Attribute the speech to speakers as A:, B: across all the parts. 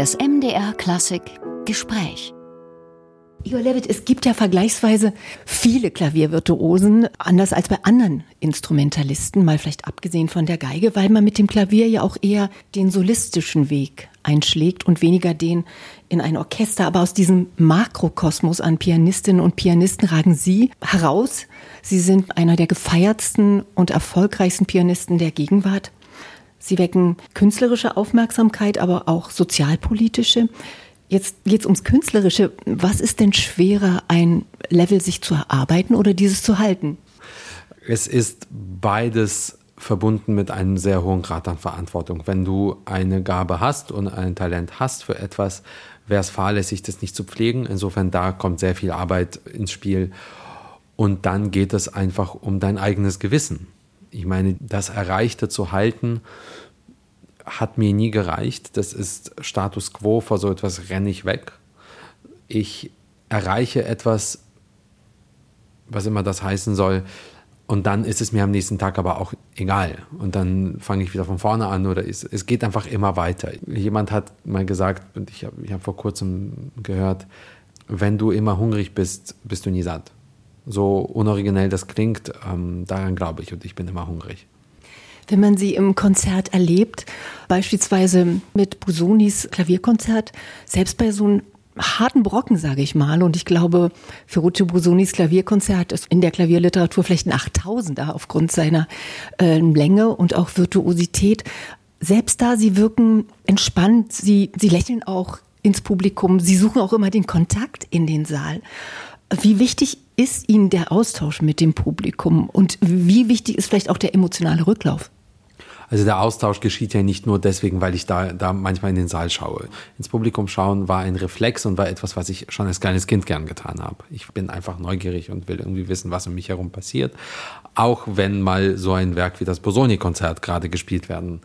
A: Das MDR Klassik Gespräch.
B: Igor Levit, es gibt ja vergleichsweise viele Klaviervirtuosen, anders als bei anderen Instrumentalisten, mal vielleicht abgesehen von der Geige, weil man mit dem Klavier ja auch eher den solistischen Weg einschlägt und weniger den in ein Orchester. Aber aus diesem Makrokosmos an Pianistinnen und Pianisten ragen Sie heraus. Sie sind einer der gefeiertsten und erfolgreichsten Pianisten der Gegenwart. Sie wecken künstlerische Aufmerksamkeit, aber auch sozialpolitische. Jetzt geht es ums Künstlerische. Was ist denn schwerer, ein Level sich zu erarbeiten oder dieses zu halten?
C: Es ist beides verbunden mit einem sehr hohen Grad an Verantwortung. Wenn du eine Gabe hast und ein Talent hast für etwas, wäre es fahrlässig, das nicht zu pflegen. Insofern da kommt sehr viel Arbeit ins Spiel. Und dann geht es einfach um dein eigenes Gewissen. Ich meine, das Erreichte zu halten hat mir nie gereicht. Das ist Status quo, vor so etwas renne ich weg. Ich erreiche etwas, was immer das heißen soll, und dann ist es mir am nächsten Tag aber auch egal. Und dann fange ich wieder von vorne an oder es, es geht einfach immer weiter. Jemand hat mal gesagt, und ich habe hab vor kurzem gehört, wenn du immer hungrig bist, bist du nie satt. So unoriginell das klingt, ähm, daran glaube ich und ich bin immer hungrig.
B: Wenn man sie im Konzert erlebt, beispielsweise mit Busonis Klavierkonzert, selbst bei so einem harten Brocken, sage ich mal. Und ich glaube, Ferruccio Busonis Klavierkonzert ist in der Klavierliteratur vielleicht ein 8000er aufgrund seiner äh, Länge und auch Virtuosität. Selbst da, sie wirken entspannt, sie, sie lächeln auch ins Publikum, sie suchen auch immer den Kontakt in den Saal. Wie wichtig ist Ihnen der Austausch mit dem Publikum und wie wichtig ist vielleicht auch der emotionale Rücklauf?
C: Also der Austausch geschieht ja nicht nur deswegen, weil ich da, da manchmal in den Saal schaue. Ins Publikum schauen war ein Reflex und war etwas, was ich schon als kleines Kind gern getan habe. Ich bin einfach neugierig und will irgendwie wissen, was um mich herum passiert. Auch wenn mal so ein Werk wie das Bosoni-Konzert gerade gespielt werden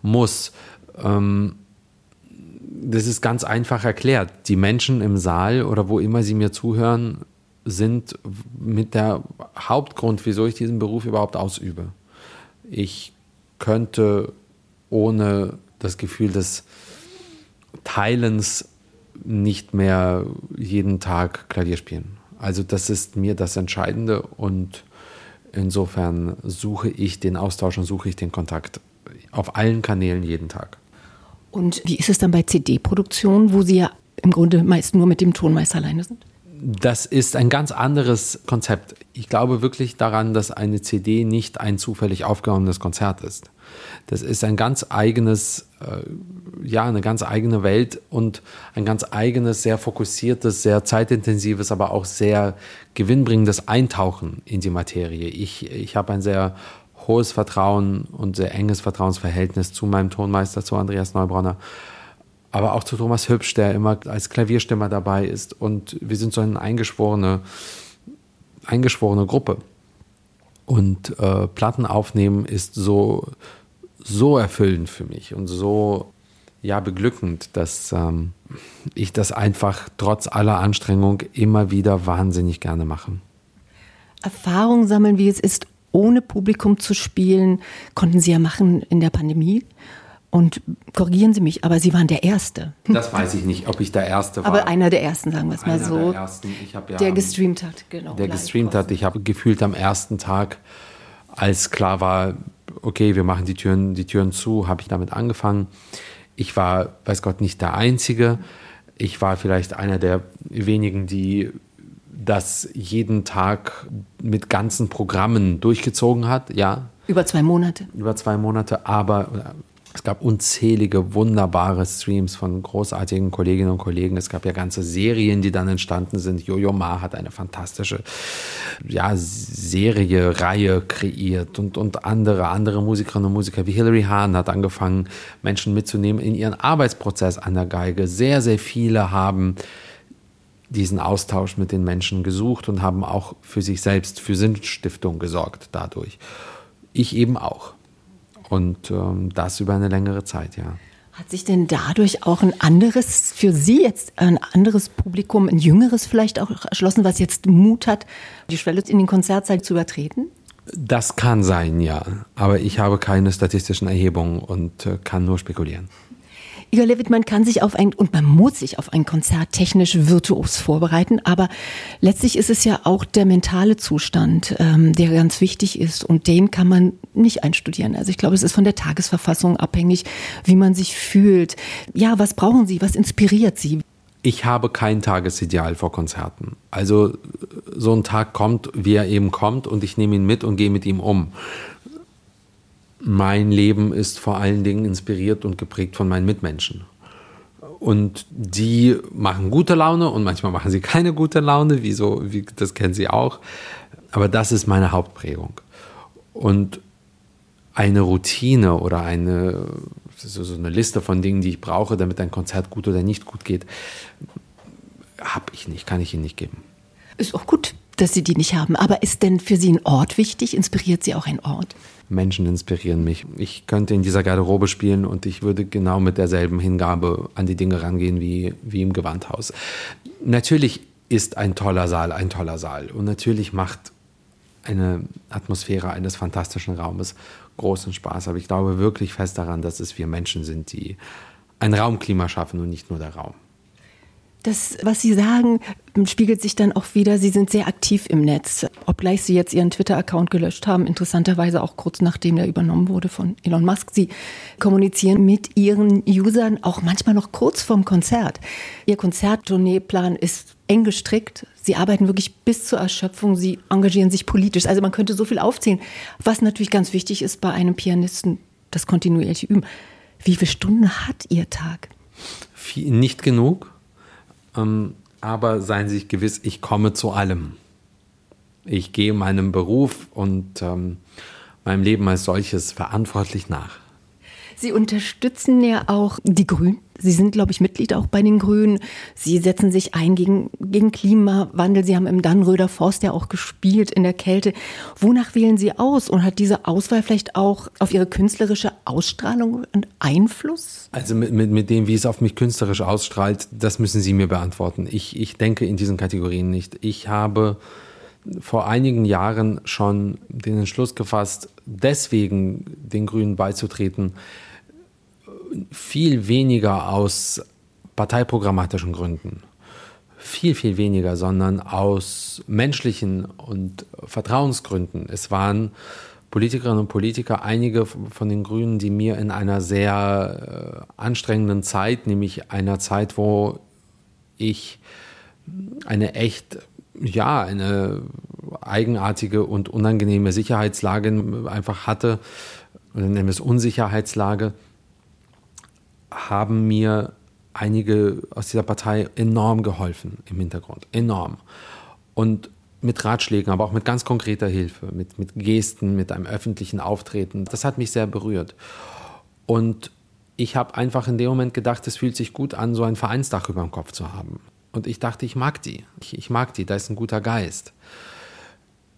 C: muss. Ähm, das ist ganz einfach erklärt. Die Menschen im Saal oder wo immer sie mir zuhören, sind mit der Hauptgrund, wieso ich diesen Beruf überhaupt ausübe. Ich könnte ohne das Gefühl des Teilens nicht mehr jeden Tag Klavier spielen. Also das ist mir das Entscheidende und insofern suche ich den Austausch und suche ich den Kontakt auf allen Kanälen jeden Tag.
B: Und wie ist es dann bei CD-Produktionen, wo Sie ja im Grunde meist nur mit dem Tonmeister alleine sind?
C: das ist ein ganz anderes Konzept. Ich glaube wirklich daran, dass eine CD nicht ein zufällig aufgenommenes Konzert ist. Das ist ein ganz eigenes, äh, ja, eine ganz eigene Welt und ein ganz eigenes, sehr fokussiertes, sehr zeitintensives, aber auch sehr gewinnbringendes Eintauchen in die Materie. Ich, ich habe ein sehr hohes Vertrauen und sehr enges Vertrauensverhältnis zu meinem Tonmeister, zu Andreas Neubronner aber auch zu Thomas Hübsch, der immer als Klavierstimmer dabei ist. Und wir sind so eine eingeschworene, eingeschworene Gruppe. Und äh, Platten aufnehmen ist so, so erfüllend für mich und so ja, beglückend, dass ähm, ich das einfach trotz aller Anstrengung immer wieder wahnsinnig gerne mache.
B: Erfahrung sammeln, wie es ist, ohne Publikum zu spielen, konnten Sie ja machen in der Pandemie. Und korrigieren Sie mich, aber Sie waren der Erste.
C: Das weiß ich nicht, ob ich der Erste war.
B: Aber einer der Ersten, sagen wir es mal so.
C: Der, ersten. Ich ja
B: der gestreamt hat, genau.
C: Der gestreamt hat. Ich habe gefühlt am ersten Tag, als klar war, okay, wir machen die Türen, die Türen zu, habe ich damit angefangen. Ich war, weiß Gott, nicht der Einzige. Ich war vielleicht einer der wenigen, die das jeden Tag mit ganzen Programmen durchgezogen hat, ja.
B: Über zwei Monate.
C: Über zwei Monate, aber es gab unzählige wunderbare Streams von großartigen Kolleginnen und Kollegen. Es gab ja ganze Serien, die dann entstanden sind. Jojo Ma hat eine fantastische ja, Serie, Reihe kreiert und, und andere, andere Musikerinnen und Musiker wie Hilary Hahn hat angefangen, Menschen mitzunehmen in ihren Arbeitsprozess an der Geige. Sehr, sehr viele haben diesen Austausch mit den Menschen gesucht und haben auch für sich selbst, für Sinnstiftung gesorgt dadurch. Ich eben auch. Und ähm, das über eine längere Zeit, ja.
B: Hat sich denn dadurch auch ein anderes, für Sie jetzt ein anderes Publikum, ein jüngeres vielleicht auch erschlossen, was jetzt Mut hat, die Schwelle in den Konzertsaal zu übertreten?
C: Das kann sein, ja. Aber ich habe keine statistischen Erhebungen und äh, kann nur spekulieren.
B: Igor Levit, man kann sich auf ein, und man muss sich auf ein Konzert technisch virtuos vorbereiten, aber letztlich ist es ja auch der mentale Zustand, ähm, der ganz wichtig ist und den kann man nicht einstudieren. Also ich glaube, es ist von der Tagesverfassung abhängig, wie man sich fühlt. Ja, was brauchen Sie? Was inspiriert Sie?
C: Ich habe kein Tagesideal vor Konzerten. Also so ein Tag kommt, wie er eben kommt und ich nehme ihn mit und gehe mit ihm um mein Leben ist vor allen Dingen inspiriert und geprägt von meinen Mitmenschen. Und die machen gute Laune und manchmal machen sie keine gute Laune, wie so, wie, das kennen sie auch. Aber das ist meine Hauptprägung. Und eine Routine oder eine, so eine Liste von Dingen, die ich brauche, damit ein Konzert gut oder nicht gut geht, habe ich nicht, kann ich Ihnen nicht geben.
B: Ist auch gut, dass Sie die nicht haben. Aber ist denn für Sie ein Ort wichtig? Inspiriert Sie auch ein Ort?
C: Menschen inspirieren mich. Ich könnte in dieser Garderobe spielen und ich würde genau mit derselben Hingabe an die Dinge rangehen wie, wie im Gewandhaus. Natürlich ist ein toller Saal ein toller Saal und natürlich macht eine Atmosphäre eines fantastischen Raumes großen Spaß. Aber ich glaube wirklich fest daran, dass es wir Menschen sind, die ein Raumklima schaffen und nicht nur der Raum.
B: Das, was Sie sagen, spiegelt sich dann auch wieder. Sie sind sehr aktiv im Netz. Obgleich Sie jetzt Ihren Twitter-Account gelöscht haben, interessanterweise auch kurz nachdem er übernommen wurde von Elon Musk. Sie kommunizieren mit Ihren Usern auch manchmal noch kurz vorm Konzert. Ihr Konzerttourneeplan ist eng gestrickt. Sie arbeiten wirklich bis zur Erschöpfung. Sie engagieren sich politisch. Also man könnte so viel aufzählen. Was natürlich ganz wichtig ist bei einem Pianisten, das kontinuierliche Üben. Wie viele Stunden hat Ihr Tag?
C: Nicht genug ähm, aber seien Sie sich gewiss, ich komme zu allem. Ich gehe meinem Beruf und ähm, meinem Leben als solches verantwortlich nach.
B: Sie unterstützen ja auch die Grünen. Sie sind, glaube ich, Mitglied auch bei den Grünen. Sie setzen sich ein gegen, gegen Klimawandel. Sie haben im Dannröder Forst ja auch gespielt in der Kälte. Wonach wählen Sie aus? Und hat diese Auswahl vielleicht auch auf Ihre künstlerische Ausstrahlung einen Einfluss?
C: Also mit, mit, mit dem, wie es auf mich künstlerisch ausstrahlt, das müssen Sie mir beantworten. Ich, ich denke in diesen Kategorien nicht. Ich habe vor einigen Jahren schon den Entschluss gefasst, deswegen den Grünen beizutreten, viel weniger aus parteiprogrammatischen Gründen. Viel, viel weniger, sondern aus menschlichen und Vertrauensgründen. Es waren Politikerinnen und Politiker, einige von den Grünen, die mir in einer sehr äh, anstrengenden Zeit, nämlich einer Zeit, wo ich eine echt, ja, eine eigenartige und unangenehme Sicherheitslage einfach hatte, nennen wir es Unsicherheitslage, haben mir einige aus dieser Partei enorm geholfen im Hintergrund. Enorm. Und mit Ratschlägen, aber auch mit ganz konkreter Hilfe, mit, mit Gesten, mit einem öffentlichen Auftreten. Das hat mich sehr berührt. Und ich habe einfach in dem Moment gedacht, es fühlt sich gut an, so ein Vereinsdach über dem Kopf zu haben. Und ich dachte, ich mag die. Ich, ich mag die, da ist ein guter Geist.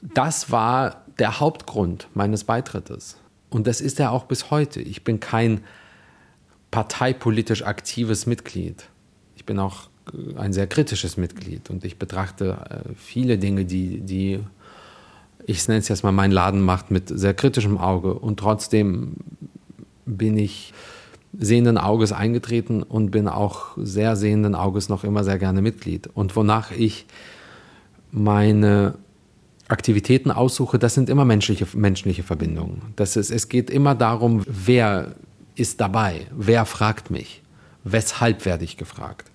C: Das war der Hauptgrund meines Beitrittes. Und das ist er auch bis heute. Ich bin kein parteipolitisch aktives Mitglied. Ich bin auch äh, ein sehr kritisches Mitglied und ich betrachte äh, viele Dinge, die, die ich nenne es jetzt mal mein Laden macht, mit sehr kritischem Auge. Und trotzdem bin ich sehenden Auges eingetreten und bin auch sehr sehenden Auges noch immer sehr gerne Mitglied. Und wonach ich meine Aktivitäten aussuche, das sind immer menschliche, menschliche Verbindungen. Das ist, es geht immer darum, wer ist dabei? Wer fragt mich? Weshalb werde ich gefragt?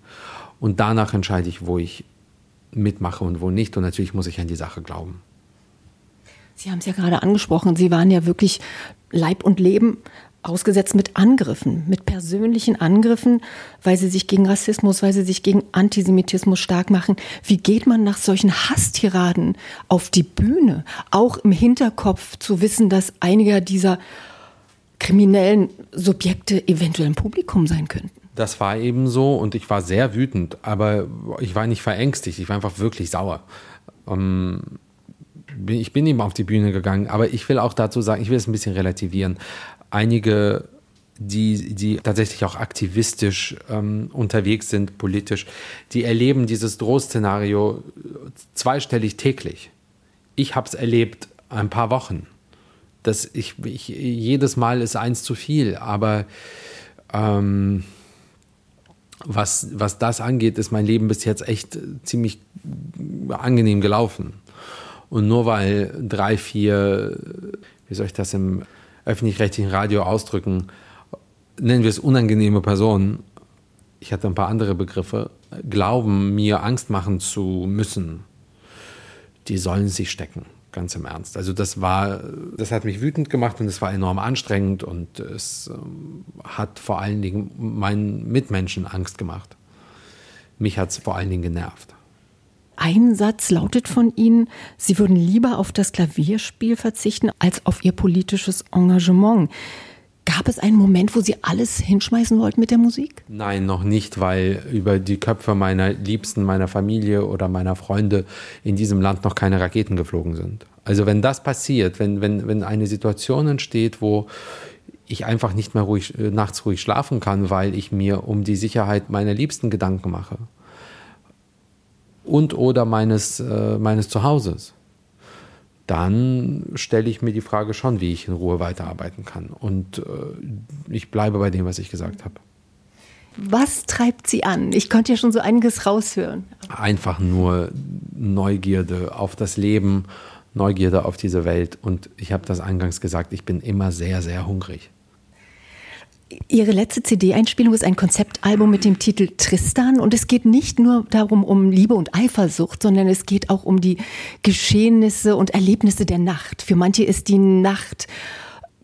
C: Und danach entscheide ich, wo ich mitmache und wo nicht. Und natürlich muss ich an die Sache glauben.
B: Sie haben es ja gerade angesprochen, Sie waren ja wirklich Leib und Leben ausgesetzt mit Angriffen, mit persönlichen Angriffen, weil sie sich gegen Rassismus, weil sie sich gegen Antisemitismus stark machen. Wie geht man nach solchen Hasstiraden auf die Bühne? Auch im Hinterkopf zu wissen, dass einige dieser kriminellen Subjekte eventuell im Publikum sein könnten.
C: Das war eben so und ich war sehr wütend, aber ich war nicht verängstigt, ich war einfach wirklich sauer. Ähm, ich bin eben auf die Bühne gegangen, aber ich will auch dazu sagen, ich will es ein bisschen relativieren. Einige, die, die tatsächlich auch aktivistisch ähm, unterwegs sind, politisch, die erleben dieses Drohszenario zweistellig täglich. Ich habe es erlebt ein paar Wochen das ich, ich, jedes Mal ist eins zu viel, aber ähm, was, was das angeht, ist mein Leben bis jetzt echt ziemlich angenehm gelaufen. Und nur weil drei, vier, wie soll ich das im öffentlich-rechtlichen Radio ausdrücken, nennen wir es unangenehme Personen, ich hatte ein paar andere Begriffe, glauben, mir Angst machen zu müssen, die sollen sich stecken, ganz im Ernst. Also das war, das hat mich wütend gemacht und es war enorm anstrengend und es ähm, hat vor allen Dingen meinen Mitmenschen Angst gemacht. Mich hat es vor allen Dingen genervt.
B: Ein Satz lautet von Ihnen, Sie würden lieber auf das Klavierspiel verzichten als auf Ihr politisches Engagement. Gab es einen Moment, wo Sie alles hinschmeißen wollten mit der Musik?
C: Nein, noch nicht, weil über die Köpfe meiner Liebsten, meiner Familie oder meiner Freunde in diesem Land noch keine Raketen geflogen sind. Also wenn das passiert, wenn, wenn, wenn eine Situation entsteht, wo ich einfach nicht mehr ruhig, äh, nachts ruhig schlafen kann, weil ich mir um die Sicherheit meiner Liebsten Gedanken mache und oder meines, äh, meines Zuhauses, dann stelle ich mir die Frage schon, wie ich in Ruhe weiterarbeiten kann. Und äh, ich bleibe bei dem, was ich gesagt habe.
B: Was treibt Sie an? Ich konnte ja schon so einiges raushören.
C: Einfach nur Neugierde auf das Leben, Neugierde auf diese Welt. Und ich habe das eingangs gesagt, ich bin immer sehr, sehr hungrig.
B: Ihre letzte CD-Einspielung ist ein Konzeptalbum mit dem Titel Tristan und es geht nicht nur darum um Liebe und Eifersucht, sondern es geht auch um die Geschehnisse und Erlebnisse der Nacht. Für manche ist die Nacht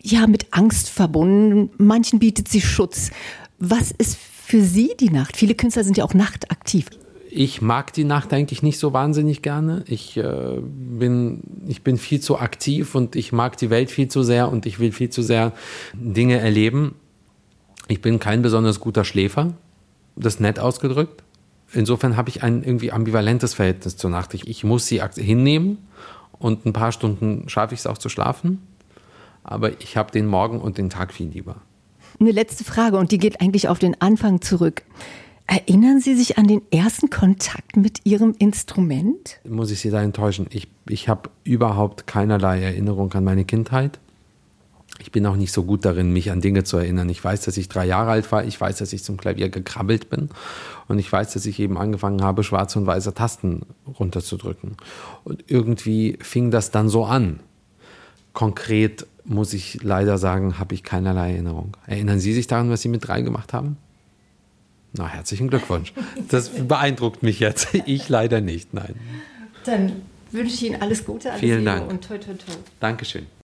B: ja mit Angst verbunden, manchen bietet sie Schutz. Was ist für Sie die Nacht? Viele Künstler sind ja auch nachtaktiv.
C: Ich mag die Nacht eigentlich nicht so wahnsinnig gerne. Ich, äh, bin, ich bin viel zu aktiv und ich mag die Welt viel zu sehr und ich will viel zu sehr Dinge erleben. Ich bin kein besonders guter Schläfer, das ist nett ausgedrückt. Insofern habe ich ein irgendwie ambivalentes Verhältnis zur Nacht. Ich, ich muss sie hinnehmen und ein paar Stunden schaffe ich es auch zu schlafen. Aber ich habe den Morgen und den Tag viel lieber.
B: Eine letzte Frage und die geht eigentlich auf den Anfang zurück. Erinnern Sie sich an den ersten Kontakt mit Ihrem Instrument?
C: Muss ich Sie da enttäuschen? Ich, ich habe überhaupt keinerlei Erinnerung an meine Kindheit. Ich bin auch nicht so gut darin, mich an Dinge zu erinnern. Ich weiß, dass ich drei Jahre alt war. Ich weiß, dass ich zum Klavier gekrabbelt bin. Und ich weiß, dass ich eben angefangen habe, schwarze und weiße Tasten runterzudrücken. Und irgendwie fing das dann so an. Konkret muss ich leider sagen, habe ich keinerlei Erinnerung. Erinnern Sie sich daran, was Sie mit drei gemacht haben? Na, herzlichen Glückwunsch. Das beeindruckt mich jetzt. Ich leider nicht, nein.
B: Dann wünsche ich Ihnen alles Gute, alles
C: Vielen
B: Liebe
C: Dank.
B: und toi toi toi.
C: Dankeschön.